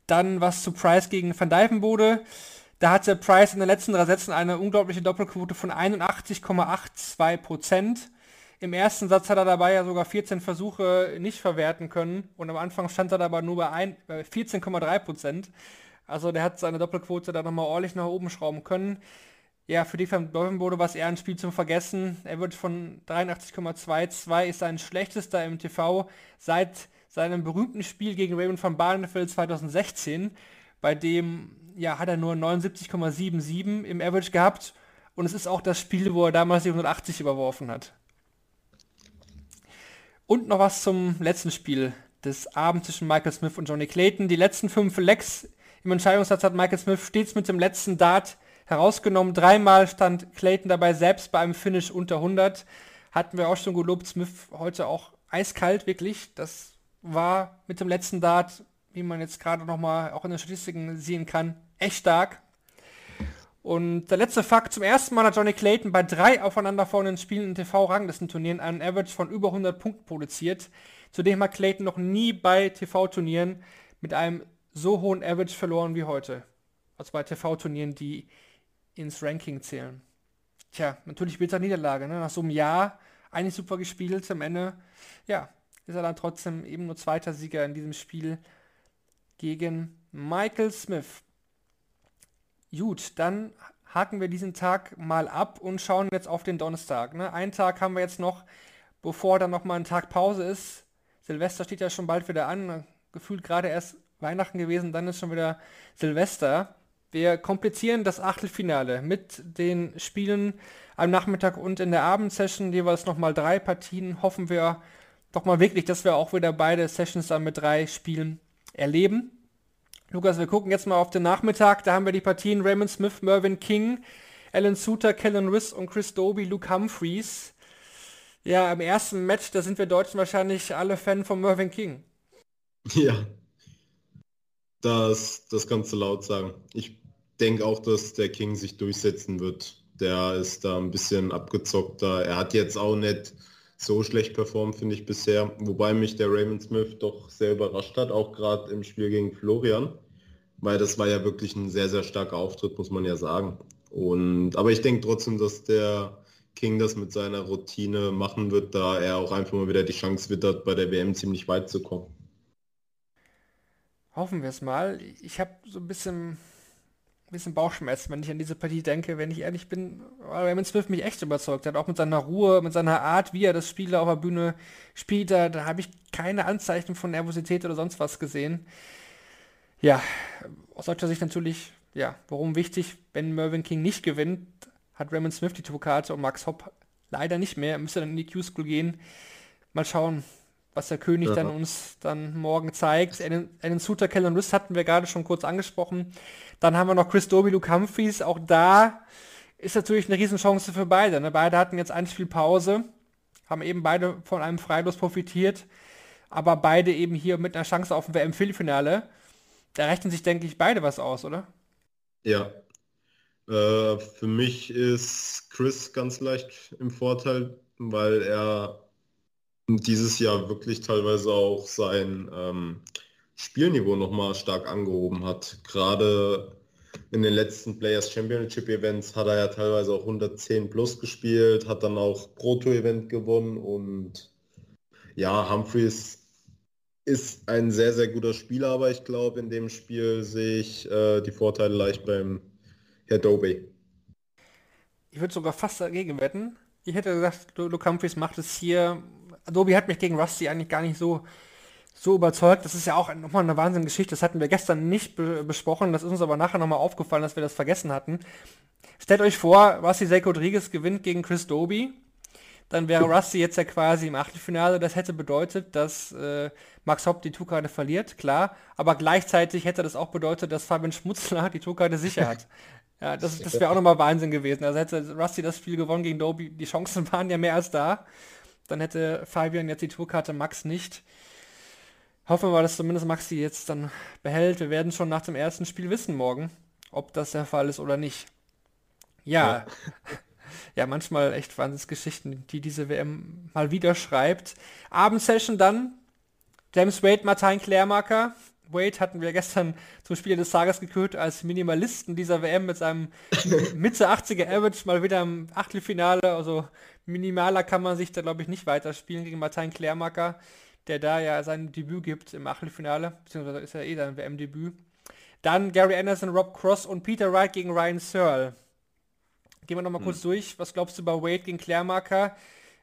S2: Dann was zu Price gegen Van Dijvenbode. Da hatte Price in den letzten drei Sätzen eine unglaubliche Doppelquote von 81,82 Prozent. Im ersten Satz hat er dabei ja sogar 14 Versuche nicht verwerten können und am Anfang stand er aber nur bei 14,3 Prozent. Also der hat seine Doppelquote da nochmal ordentlich nach oben schrauben können. Ja, für die Dolphinbode war es eher ein Spiel zum Vergessen. Er wird von 83,22 ist sein schlechtester im TV seit seinem berühmten Spiel gegen Raymond van Barneveld 2016. Bei dem ja, hat er nur 79,77 im Average gehabt. Und es ist auch das Spiel, wo er damals die 180 überworfen hat. Und noch was zum letzten Spiel des Abends zwischen Michael Smith und Johnny Clayton. Die letzten fünf Lecks im Entscheidungssatz hat Michael Smith stets mit dem letzten Dart herausgenommen. Dreimal stand Clayton dabei selbst bei einem Finish unter 100. Hatten wir auch schon gelobt. Smith heute auch eiskalt, wirklich. Das war mit dem letzten Dart, wie man jetzt gerade nochmal auch in den Statistiken sehen kann, echt stark. Und der letzte Fakt, zum ersten Mal hat Johnny Clayton bei drei aufeinanderfolgenden Spielen in TV-Ranglistenturnieren einen Average von über 100 Punkten produziert. Zudem hat Clayton noch nie bei TV-Turnieren mit einem so hohen Average verloren wie heute. Also bei TV-Turnieren, die ins Ranking zählen. Tja, natürlich bitter Niederlage. Ne? Nach so einem Jahr eigentlich super gespielt. Am Ende, ja, ist er dann trotzdem eben nur zweiter Sieger in diesem Spiel gegen Michael Smith. Gut, dann haken wir diesen Tag mal ab und schauen jetzt auf den Donnerstag. Ne? Einen Tag haben wir jetzt noch, bevor dann noch mal ein Tag Pause ist. Silvester steht ja schon bald wieder an. Gefühlt gerade erst Weihnachten gewesen, dann ist schon wieder Silvester. Wir komplizieren das Achtelfinale mit den Spielen am Nachmittag und in der Abendsession jeweils nochmal drei Partien. Hoffen wir doch mal wirklich, dass wir auch wieder beide Sessions dann mit drei Spielen erleben. Lukas, wir gucken jetzt mal auf den Nachmittag. Da haben wir die Partien Raymond Smith, Mervyn King, Alan Suter, Kellen Riss und Chris Doby, Luke Humphreys. Ja, im ersten Match, da sind wir Deutschen wahrscheinlich alle Fan von Mervyn King.
S3: Ja, das, das kannst du laut sagen. Ich denke auch, dass der King sich durchsetzen wird. Der ist da ein bisschen abgezockter. Er hat jetzt auch nicht so schlecht performt, finde ich bisher. Wobei mich der Raymond Smith doch sehr überrascht hat, auch gerade im Spiel gegen Florian. Weil das war ja wirklich ein sehr, sehr starker Auftritt, muss man ja sagen. Und, aber ich denke trotzdem, dass der King das mit seiner Routine machen wird, da er auch einfach mal wieder die Chance wittert, bei der WM ziemlich weit zu kommen.
S2: Hoffen wir es mal. Ich habe so ein bisschen bisschen Bauchschmerzen, wenn ich an diese Partie denke, wenn ich ehrlich bin, Raymond Smith mich echt überzeugt hat, auch mit seiner Ruhe, mit seiner Art, wie er das Spiel auf der Bühne spielt, da, da habe ich keine Anzeichen von Nervosität oder sonst was gesehen. Ja, aus deutscher Sicht natürlich, ja, warum wichtig, wenn Mervyn King nicht gewinnt, hat Raymond Smith die Tourkarte und Max Hopp leider nicht mehr, er müsste dann in die Q-School gehen. Mal schauen, was der König ja. dann uns dann morgen zeigt. Einen, einen Suter, Kellen Riss hatten wir gerade schon kurz angesprochen. Dann haben wir noch Chris Doby, Luke Humphreys. Auch da ist natürlich eine Riesenchance für beide. Ne? Beide hatten jetzt ein Spiel Pause, haben eben beide von einem Freilos profitiert, aber beide eben hier mit einer Chance auf ein WM-Viertelfinale. Da rechnen sich, denke ich, beide was aus, oder?
S3: Ja. Äh, für mich ist Chris ganz leicht im Vorteil, weil er dieses Jahr wirklich teilweise auch sein ähm, Spielniveau nochmal stark angehoben hat. Gerade in den letzten Players Championship Events hat er ja teilweise auch 110 plus gespielt, hat dann auch Proto Event gewonnen und ja, Humphreys ist ein sehr, sehr guter Spieler, aber ich glaube, in dem Spiel sehe ich äh, die Vorteile leicht beim Herr Dobe.
S2: Ich würde sogar fast dagegen wetten. Ich hätte gesagt, Luke Humphreys macht es hier Adobe hat mich gegen Rusty eigentlich gar nicht so, so überzeugt. Das ist ja auch nochmal eine Wahnsinnsgeschichte. Das hatten wir gestern nicht be besprochen. Das ist uns aber nachher nochmal aufgefallen, dass wir das vergessen hatten. Stellt euch vor, Rusty Zach Rodriguez gewinnt gegen Chris Doby. Dann wäre Rusty jetzt ja quasi im Achtelfinale. Das hätte bedeutet, dass äh, Max Hopp die Tourkarte verliert, klar. Aber gleichzeitig hätte das auch bedeutet, dass Fabian Schmutzler die Tourkarte sicher hat. Ja, das, das wäre auch nochmal Wahnsinn gewesen. Also hätte Rusty das Spiel gewonnen gegen Doby, die Chancen waren ja mehr als da. Dann hätte Fabian jetzt die Tourkarte, Max nicht. Hoffen wir mal, dass zumindest Max die jetzt dann behält. Wir werden schon nach dem ersten Spiel wissen morgen, ob das der Fall ist oder nicht. Ja. ja, manchmal echt Wahnsinnsgeschichten, die diese WM mal wieder schreibt. Abendsession dann, James Wade, Martin Klärmarker. Wade hatten wir gestern zum Spieler des Tages gekürt als Minimalisten dieser WM mit seinem Mitte 80er Average mal wieder im Achtelfinale. Also minimaler kann man sich da glaube ich nicht weiterspielen gegen Martin Klärmarker, der da ja sein Debüt gibt im Achtelfinale, beziehungsweise ist ja eh sein WM-Debüt. Dann Gary Anderson, Rob Cross und Peter Wright gegen Ryan Searle. Gehen wir nochmal hm. kurz durch. Was glaubst du bei Wade gegen Klärmarker?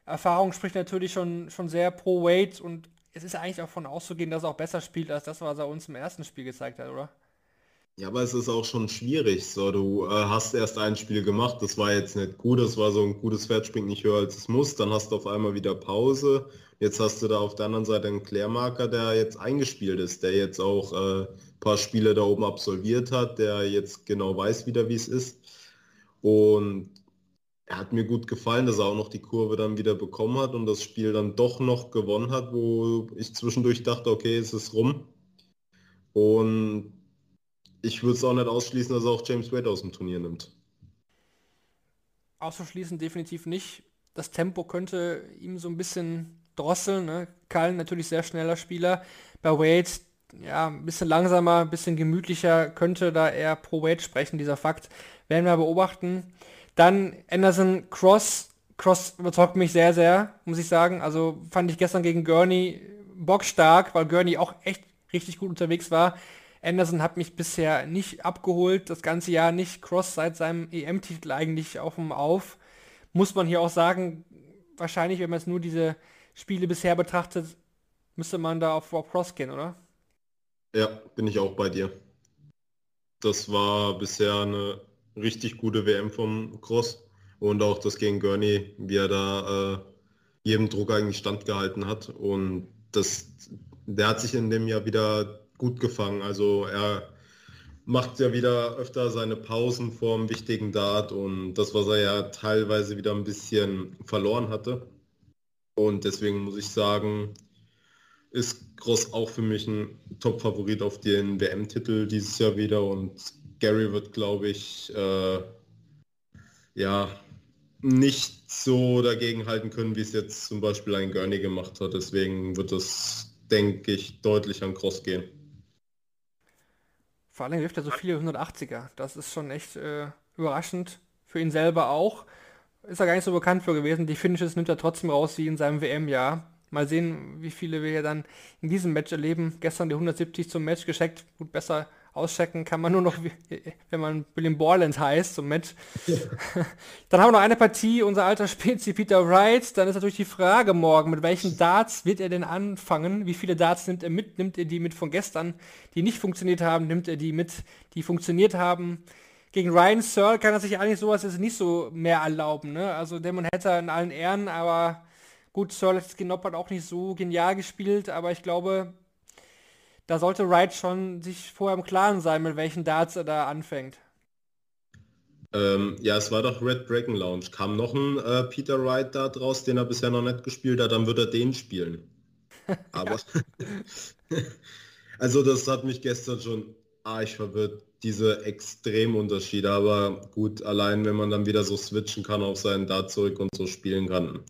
S2: Erfahrung spricht natürlich schon, schon sehr pro Wade und es ist eigentlich auch von auszugehen, dass er auch besser spielt als das, was er uns im ersten Spiel gezeigt hat, oder?
S3: Ja, aber es ist auch schon schwierig. So, du äh, hast erst ein Spiel gemacht, das war jetzt nicht gut, das war so ein gutes Pferd nicht höher als es muss. Dann hast du auf einmal wieder Pause. Jetzt hast du da auf der anderen Seite einen Klärmarker, der jetzt eingespielt ist, der jetzt auch ein äh, paar Spiele da oben absolviert hat, der jetzt genau weiß wieder, wie es ist. Und er hat mir gut gefallen, dass er auch noch die Kurve dann wieder bekommen hat und das Spiel dann doch noch gewonnen hat, wo ich zwischendurch dachte, okay, es ist rum. Und ich würde es auch nicht ausschließen, dass er auch James Wade aus dem Turnier nimmt.
S2: Auszuschließen definitiv nicht. Das Tempo könnte ihm so ein bisschen drosseln. Ne? Kallen natürlich sehr schneller Spieler. Bei Wade ja, ein bisschen langsamer, ein bisschen gemütlicher, könnte da eher pro Wade sprechen, dieser Fakt. Werden wir beobachten. Dann Anderson Cross. Cross überzeugt mich sehr, sehr, muss ich sagen. Also fand ich gestern gegen Gurney bockstark, weil Gurney auch echt richtig gut unterwegs war. Anderson hat mich bisher nicht abgeholt, das ganze Jahr nicht. Cross seit seinem EM-Titel eigentlich auf dem Auf. Muss man hier auch sagen, wahrscheinlich, wenn man jetzt nur diese Spiele bisher betrachtet, müsste man da auf Rob Cross gehen, oder?
S3: Ja, bin ich auch bei dir. Das war bisher eine richtig gute WM vom Cross und auch das gegen Gurney, wie er da äh, jedem Druck eigentlich standgehalten hat. Und das, der hat sich in dem Jahr wieder gut gefangen. Also er macht ja wieder öfter seine Pausen vor dem wichtigen Dart und das, was er ja teilweise wieder ein bisschen verloren hatte. Und deswegen muss ich sagen, ist Gross auch für mich ein Top-Favorit auf den WM-Titel dieses Jahr wieder und Gary wird, glaube ich, äh, ja, nicht so dagegen halten können, wie es jetzt zum Beispiel ein Gurney gemacht hat. Deswegen wird es, denke ich, deutlich an Cross gehen.
S2: Vor allem wirft er so viele 180er. Das ist schon echt äh, überraschend. Für ihn selber auch. Ist er gar nicht so bekannt für gewesen. Die Finishes nimmt er trotzdem raus wie in seinem WM-Jahr. Mal sehen, wie viele wir hier dann in diesem Match erleben. Gestern die 170 zum Match gescheckt. Gut, besser auschecken kann man nur noch, wenn man William Borland heißt, zum Match. Ja. Dann haben wir noch eine Partie, unser alter Spezi Peter Wright. Dann ist natürlich die Frage morgen, mit welchen Darts wird er denn anfangen? Wie viele Darts nimmt er mit? Nimmt er die mit von gestern, die nicht funktioniert haben? Nimmt er die mit, die funktioniert haben? Gegen Ryan Searle kann er sich eigentlich sowas jetzt nicht so mehr erlauben. Ne? Also Damon hätte in allen Ehren, aber gut, Searle hat Genoppert auch nicht so genial gespielt, aber ich glaube, da sollte Wright schon sich vorher im Klaren sein, mit welchen Darts er da anfängt.
S3: Ähm, ja, es war doch Red Dragon Lounge. Kam noch ein äh, Peter Wright da draus, den er bisher noch nicht gespielt hat, dann wird er den spielen. Aber also das hat mich gestern schon arg verwirrt, diese Extremunterschiede. Aber gut, allein wenn man dann wieder so switchen kann auf seinen Dart zurück und so spielen kann.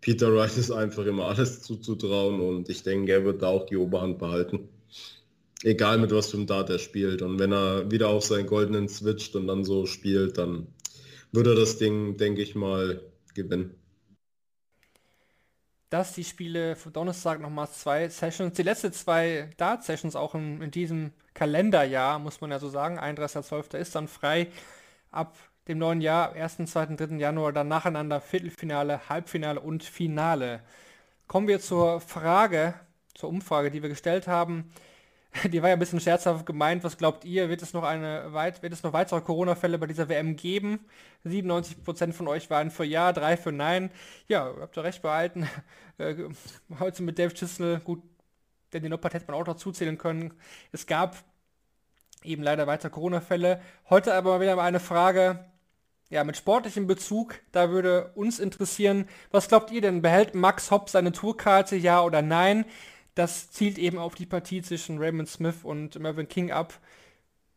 S3: Peter Wright ist einfach immer alles zuzutrauen und ich denke, er wird da auch die Oberhand behalten. Egal mit was für einem Dart er spielt. Und wenn er wieder auf seinen goldenen switcht und dann so spielt, dann würde er das Ding, denke ich mal, gewinnen.
S2: Dass die Spiele für Donnerstag nochmal zwei Sessions, die letzten zwei Dart-Sessions auch in, in, diesem Kalenderjahr, muss man ja so sagen, 31.12. ist dann frei ab dem neuen Jahr, 1., 2., 3. Januar, dann nacheinander Viertelfinale, Halbfinale und Finale. Kommen wir zur Frage, zur Umfrage, die wir gestellt haben. Die war ja ein bisschen scherzhaft gemeint. Was glaubt ihr? Wird es noch eine weit, wird es noch weitere Corona-Fälle bei dieser WM geben? 97% von euch waren für Ja, 3 für Nein. Ja, habt ihr recht behalten. Äh, heute mit Dave Chisnell, gut, denn den Noppert hätte man auch dazu zählen können. Es gab eben leider weitere Corona-Fälle. Heute aber wieder mal eine Frage, ja, mit sportlichem Bezug. Da würde uns interessieren, was glaubt ihr denn? Behält Max Hopp seine Tourkarte, ja oder nein? Das zielt eben auf die Partie zwischen Raymond Smith und Mervyn King ab.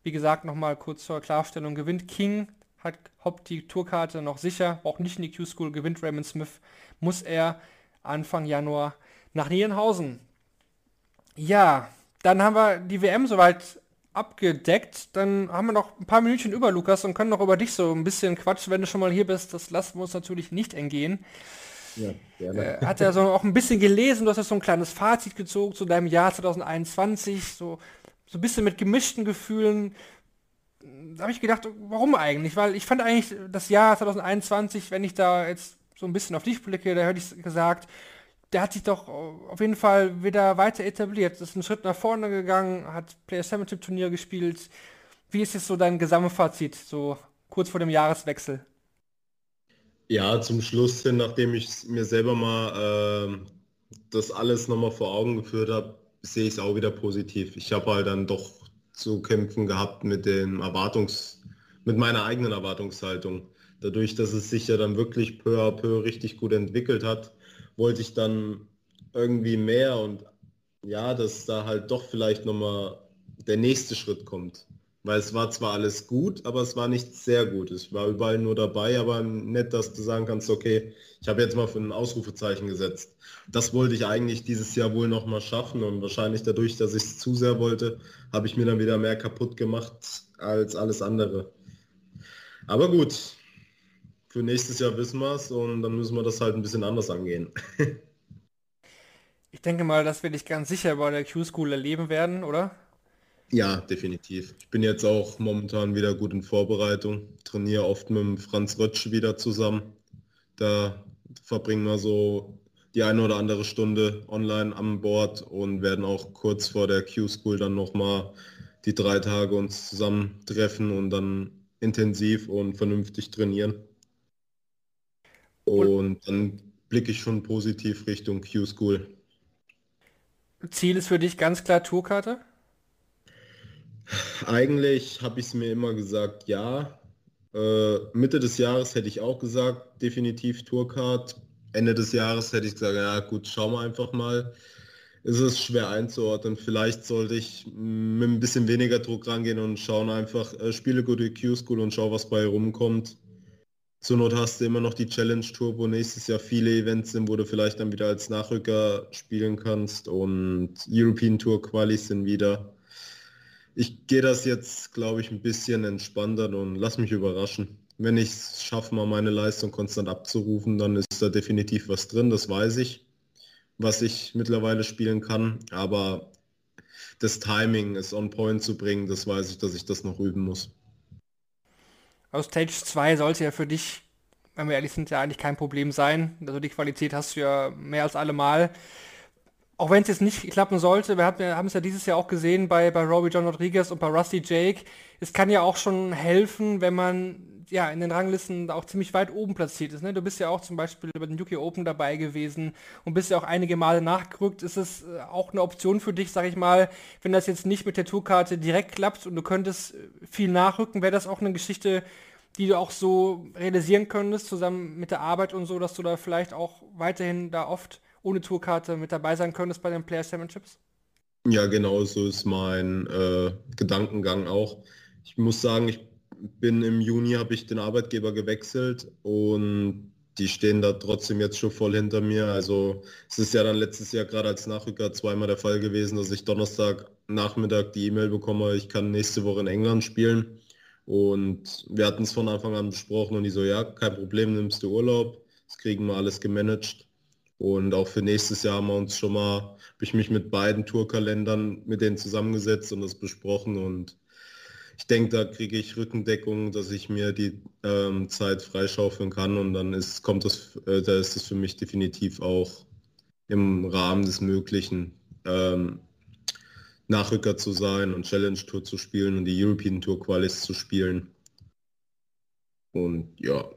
S2: Wie gesagt, nochmal kurz zur Klarstellung, gewinnt King hat Hopp die Tourkarte noch sicher, auch nicht in die Q-School, gewinnt Raymond Smith, muss er Anfang Januar nach Nierenhausen. Ja, dann haben wir die WM soweit abgedeckt. Dann haben wir noch ein paar Minütchen über, Lukas, und können noch über dich so ein bisschen quatschen, wenn du schon mal hier bist. Das lassen wir uns natürlich nicht entgehen. Ja, gerne. Äh, hat er so auch ein bisschen gelesen, du hast ja so ein kleines Fazit gezogen zu deinem Jahr 2021, so, so ein bisschen mit gemischten Gefühlen. Da habe ich gedacht, warum eigentlich? Weil ich fand eigentlich das Jahr 2021, wenn ich da jetzt so ein bisschen auf dich blicke, da hätte ich gesagt, der hat sich doch auf jeden Fall wieder weiter etabliert. Ist ein Schritt nach vorne gegangen, hat Player Championship Turnier gespielt. Wie ist jetzt so dein Gesamtfazit, so kurz vor dem Jahreswechsel?
S3: Ja, zum Schluss hin, nachdem ich mir selber mal äh, das alles nochmal vor Augen geführt habe, sehe ich es auch wieder positiv. Ich habe halt dann doch zu kämpfen gehabt mit den Erwartungs, mit meiner eigenen Erwartungshaltung. Dadurch, dass es sich ja dann wirklich peu à peu richtig gut entwickelt hat, wollte ich dann irgendwie mehr und ja, dass da halt doch vielleicht nochmal der nächste Schritt kommt. Weil es war zwar alles gut, aber es war nicht sehr gut. Ich war überall nur dabei, aber nett, dass du sagen kannst, okay, ich habe jetzt mal für ein Ausrufezeichen gesetzt. Das wollte ich eigentlich dieses Jahr wohl nochmal schaffen und wahrscheinlich dadurch, dass ich es zu sehr wollte, habe ich mir dann wieder mehr kaputt gemacht als alles andere. Aber gut, für nächstes Jahr wissen wir es und dann müssen wir das halt ein bisschen anders angehen.
S2: ich denke mal, dass wir dich ganz sicher bei der Q-School erleben werden, oder?
S3: Ja, definitiv. Ich bin jetzt auch momentan wieder gut in Vorbereitung. Trainiere oft mit dem Franz Rötsch wieder zusammen. Da verbringen wir so die eine oder andere Stunde online an Bord und werden auch kurz vor der Q-School dann nochmal die drei Tage uns zusammentreffen und dann intensiv und vernünftig trainieren. Und dann blicke ich schon positiv Richtung Q-School.
S2: Ziel ist für dich ganz klar Tourkarte?
S3: Eigentlich habe ich es mir immer gesagt, ja. Äh, Mitte des Jahres hätte ich auch gesagt, definitiv Tourcard. Ende des Jahres hätte ich gesagt, ja gut, schauen wir einfach mal. Es ist schwer einzuordnen. Vielleicht sollte ich mit ein bisschen weniger Druck rangehen und schauen einfach, äh, spiele gute Q-School und schau, was bei rumkommt. Zur Not hast du immer noch die Challenge Tour, wo nächstes Jahr viele Events sind, wo du vielleicht dann wieder als Nachrücker spielen kannst und European Tour Qualis sind wieder. Ich gehe das jetzt, glaube ich, ein bisschen entspannter und lass mich überraschen. Wenn ich es schaffe, mal meine Leistung konstant abzurufen, dann ist da definitiv was drin, das weiß ich, was ich mittlerweile spielen kann. Aber das Timing, es on point zu bringen, das weiß ich, dass ich das noch üben muss.
S2: Aus Stage 2 sollte ja für dich, wenn wir ehrlich sind, ja eigentlich kein Problem sein. Also die Qualität hast du ja mehr als allemal. Auch wenn es jetzt nicht klappen sollte, wir haben es ja dieses Jahr auch gesehen bei, bei Robbie John Rodriguez und bei Rusty Jake. Es kann ja auch schon helfen, wenn man ja in den Ranglisten auch ziemlich weit oben platziert ist. Ne? Du bist ja auch zum Beispiel bei den UK Open dabei gewesen und bist ja auch einige Male nachgerückt. Ist es äh, auch eine Option für dich, sag ich mal, wenn das jetzt nicht mit der Tourkarte direkt klappt und du könntest äh, viel nachrücken, wäre das auch eine Geschichte, die du auch so realisieren könntest, zusammen mit der Arbeit und so, dass du da vielleicht auch weiterhin da oft ohne Tourkarte mit dabei sein könntest bei den Player Championships?
S3: Ja, genau so ist mein äh, Gedankengang auch. Ich muss sagen, ich bin im Juni, habe ich den Arbeitgeber gewechselt und die stehen da trotzdem jetzt schon voll hinter mir. Also es ist ja dann letztes Jahr gerade als Nachrücker zweimal der Fall gewesen, dass ich Donnerstag Nachmittag die E-Mail bekomme, ich kann nächste Woche in England spielen. Und wir hatten es von Anfang an besprochen und die so, ja, kein Problem, nimmst du Urlaub, das kriegen wir alles gemanagt. Und auch für nächstes Jahr haben wir uns schon mal, habe ich mich mit beiden Tourkalendern mit denen zusammengesetzt und das besprochen. Und ich denke, da kriege ich Rückendeckung, dass ich mir die ähm, Zeit freischaufeln kann. Und dann ist, kommt das, äh, da ist es für mich definitiv auch im Rahmen des Möglichen, ähm, Nachrücker zu sein und Challenge Tour zu spielen und die European Tour Qualis zu spielen. Und ja,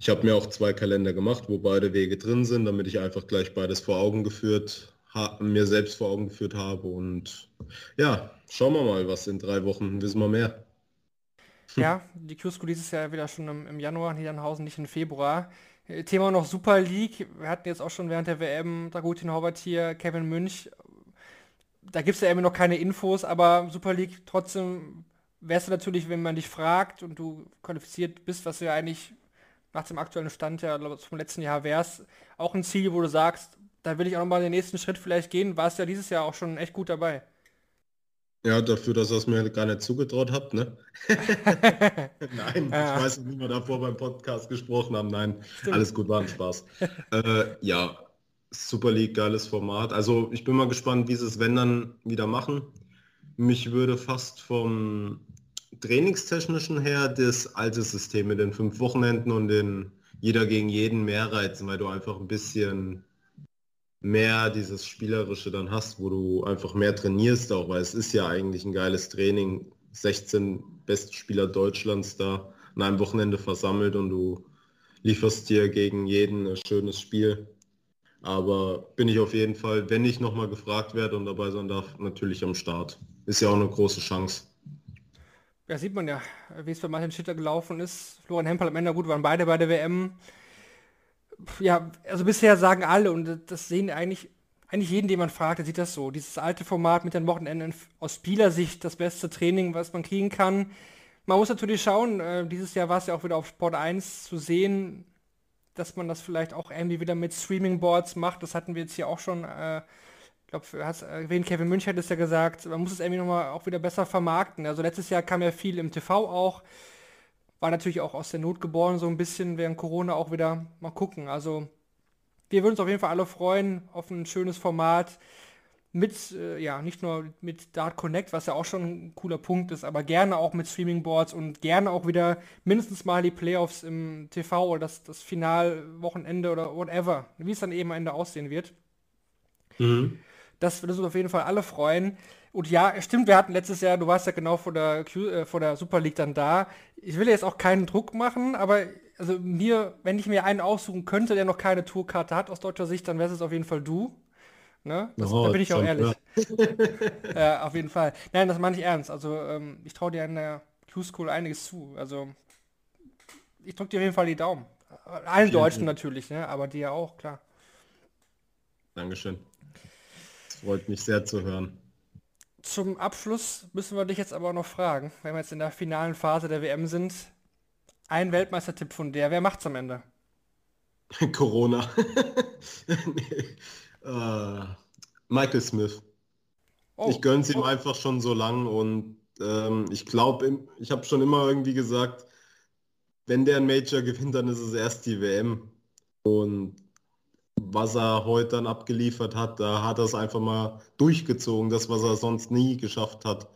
S3: ich habe mir auch zwei Kalender gemacht, wo beide Wege drin sind, damit ich einfach gleich beides vor Augen geführt, mir selbst vor Augen geführt habe. Und ja, schauen wir mal, was in drei Wochen wissen wir mehr.
S2: Ja, die Q-School dieses Jahr wieder schon im, im Januar, Niedernhausen, nicht im Februar. Äh, Thema noch Super League. Wir hatten jetzt auch schon während der WM Dragutin Horvath hier, Kevin Münch. Da gibt es ja immer noch keine Infos, aber Super League trotzdem wärst du natürlich, wenn man dich fragt und du qualifiziert bist, was du ja eigentlich nach dem aktuellen Stand ja vom letzten Jahr wärst, auch ein Ziel, wo du sagst, da will ich auch nochmal den nächsten Schritt vielleicht gehen, warst ja dieses Jahr auch schon echt gut dabei.
S3: Ja, dafür, dass ihr es mir gar nicht zugetraut habt, ne? Nein, ja. ich weiß nicht, wie wir davor beim Podcast gesprochen haben. Nein, Stimmt. alles gut, war ein Spaß. äh, ja, Super League, geiles Format. Also ich bin mal gespannt, wie sie es wenn dann wieder machen. Mich würde fast vom trainingstechnischen her das alte System mit den fünf Wochenenden und den jeder gegen jeden mehr reizen, weil du einfach ein bisschen mehr dieses Spielerische dann hast, wo du einfach mehr trainierst auch, weil es ist ja eigentlich ein geiles Training. 16 beste Spieler Deutschlands da an einem Wochenende versammelt und du lieferst dir gegen jeden ein schönes Spiel. Aber bin ich auf jeden Fall, wenn ich nochmal gefragt werde und dabei sein darf, natürlich am Start. Ist ja auch eine große Chance.
S2: Ja, sieht man ja, wie es bei Martin Schitter gelaufen ist. Florian Hempel am Ende gut, waren beide bei der WM ja, also bisher sagen alle, und das sehen eigentlich, eigentlich jeden, den man fragt, der sieht das so. Dieses alte Format mit den Wochenenden aus Spielersicht das beste Training, was man kriegen kann. Man muss natürlich schauen, äh, dieses Jahr war es ja auch wieder auf Sport 1 zu sehen, dass man das vielleicht auch irgendwie wieder mit Streaming-Boards macht. Das hatten wir jetzt hier auch schon, äh, ich glaube, hast erwähnt, Kevin Münch hat es ja gesagt, man muss es irgendwie nochmal auch wieder besser vermarkten. Also letztes Jahr kam ja viel im TV auch. War natürlich auch aus der Not geboren, so ein bisschen während Corona auch wieder. Mal gucken. Also wir würden uns auf jeden Fall alle freuen auf ein schönes Format mit, äh, ja, nicht nur mit Dart Connect, was ja auch schon ein cooler Punkt ist, aber gerne auch mit Streaming Boards und gerne auch wieder mindestens mal die Playoffs im TV oder das, das Finalwochenende oder whatever, wie es dann eben am Ende aussehen wird. Mhm. Das würde uns auf jeden Fall alle freuen. Und ja, stimmt, wir hatten letztes Jahr, du warst ja genau vor der, Q, äh, vor der Super League dann da. Ich will jetzt auch keinen Druck machen, aber also mir, wenn ich mir einen aussuchen könnte, der noch keine Tourkarte hat aus deutscher Sicht, dann wäre es auf jeden Fall du. Ne? Das, oh, da bin ich auch ehrlich. ja, auf jeden Fall. Nein, das meine ich ernst. Also ähm, ich traue dir in der Q-School einiges zu. Also ich drücke dir auf jeden Fall die Daumen. Allen Deutschen natürlich, ne? aber dir auch, klar.
S3: Dankeschön. Freut mich sehr zu hören.
S2: Zum Abschluss müssen wir dich jetzt aber noch fragen, wenn wir jetzt in der finalen Phase der WM sind. Ein Weltmeistertipp von der, wer macht's am Ende?
S3: Corona. nee. uh, Michael Smith. Oh, ich gönn's ihm oh. einfach schon so lang und ähm, ich glaube, ich habe schon immer irgendwie gesagt, wenn der ein Major gewinnt, dann ist es erst die WM. Und was er heute dann abgeliefert hat, da hat er es einfach mal durchgezogen, das, was er sonst nie geschafft hat.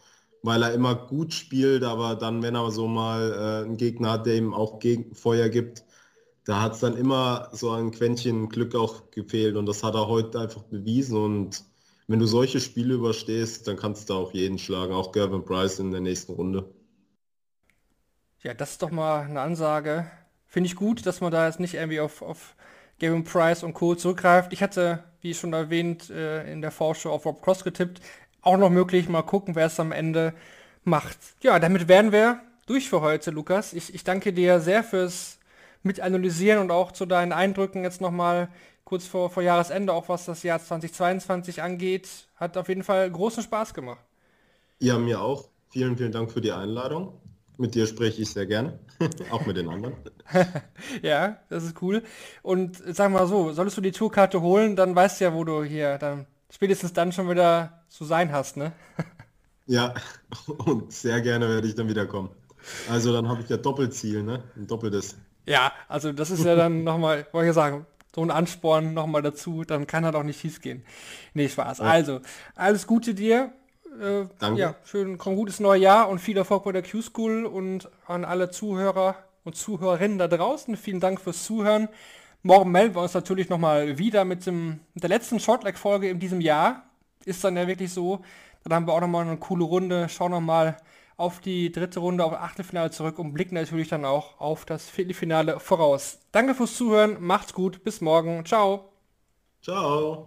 S3: Weil er immer gut spielt, aber dann, wenn er so mal äh, einen Gegner hat, der ihm auch gegen Feuer gibt, da hat es dann immer so ein Quäntchen Glück auch gefehlt und das hat er heute einfach bewiesen und wenn du solche Spiele überstehst, dann kannst du auch jeden schlagen, auch Gavin Price in der nächsten Runde.
S2: Ja, das ist doch mal eine Ansage. Finde ich gut, dass man da jetzt nicht irgendwie auf, auf Gavin Price und Co. zurückgreift. Ich hatte, wie schon erwähnt, äh, in der Vorschau auf Rob Cross getippt. Auch noch möglich, mal gucken, wer es am Ende macht. Ja, damit wären wir durch für heute, Lukas. Ich, ich danke dir sehr fürs Mitanalysieren und auch zu deinen Eindrücken jetzt nochmal kurz vor, vor Jahresende, auch was das Jahr 2022 angeht. Hat auf jeden Fall großen Spaß gemacht.
S3: Ja, mir auch. Vielen, vielen Dank für die Einladung. Mit dir spreche ich sehr gerne, auch mit den anderen.
S2: ja, das ist cool. Und sag mal so, solltest du die Tourkarte holen, dann weißt du ja, wo du hier dann spätestens dann schon wieder zu sein hast, ne?
S3: ja, und sehr gerne werde ich dann wieder kommen. Also dann habe ich ja Doppelziel, ne? Ein doppeltes.
S2: Ja, also das ist ja dann nochmal, wollte ich sagen, so ein Ansporn nochmal dazu, dann kann er doch nicht schief gehen. Nee, Spaß. Also, alles Gute dir äh, Danke. Ja, schön, komm gutes neues Jahr und viel Erfolg bei der Q-School und an alle Zuhörer und Zuhörerinnen da draußen. Vielen Dank fürs Zuhören. Morgen melden wir uns natürlich nochmal wieder mit, dem, mit der letzten Shortleg-Folge in diesem Jahr. Ist dann ja wirklich so. Dann haben wir auch nochmal eine coole Runde. Schauen nochmal auf die dritte Runde, auf das Achtelfinale zurück und blicken natürlich dann auch auf das Viertelfinale voraus. Danke fürs Zuhören, macht's gut, bis morgen. Ciao.
S3: Ciao.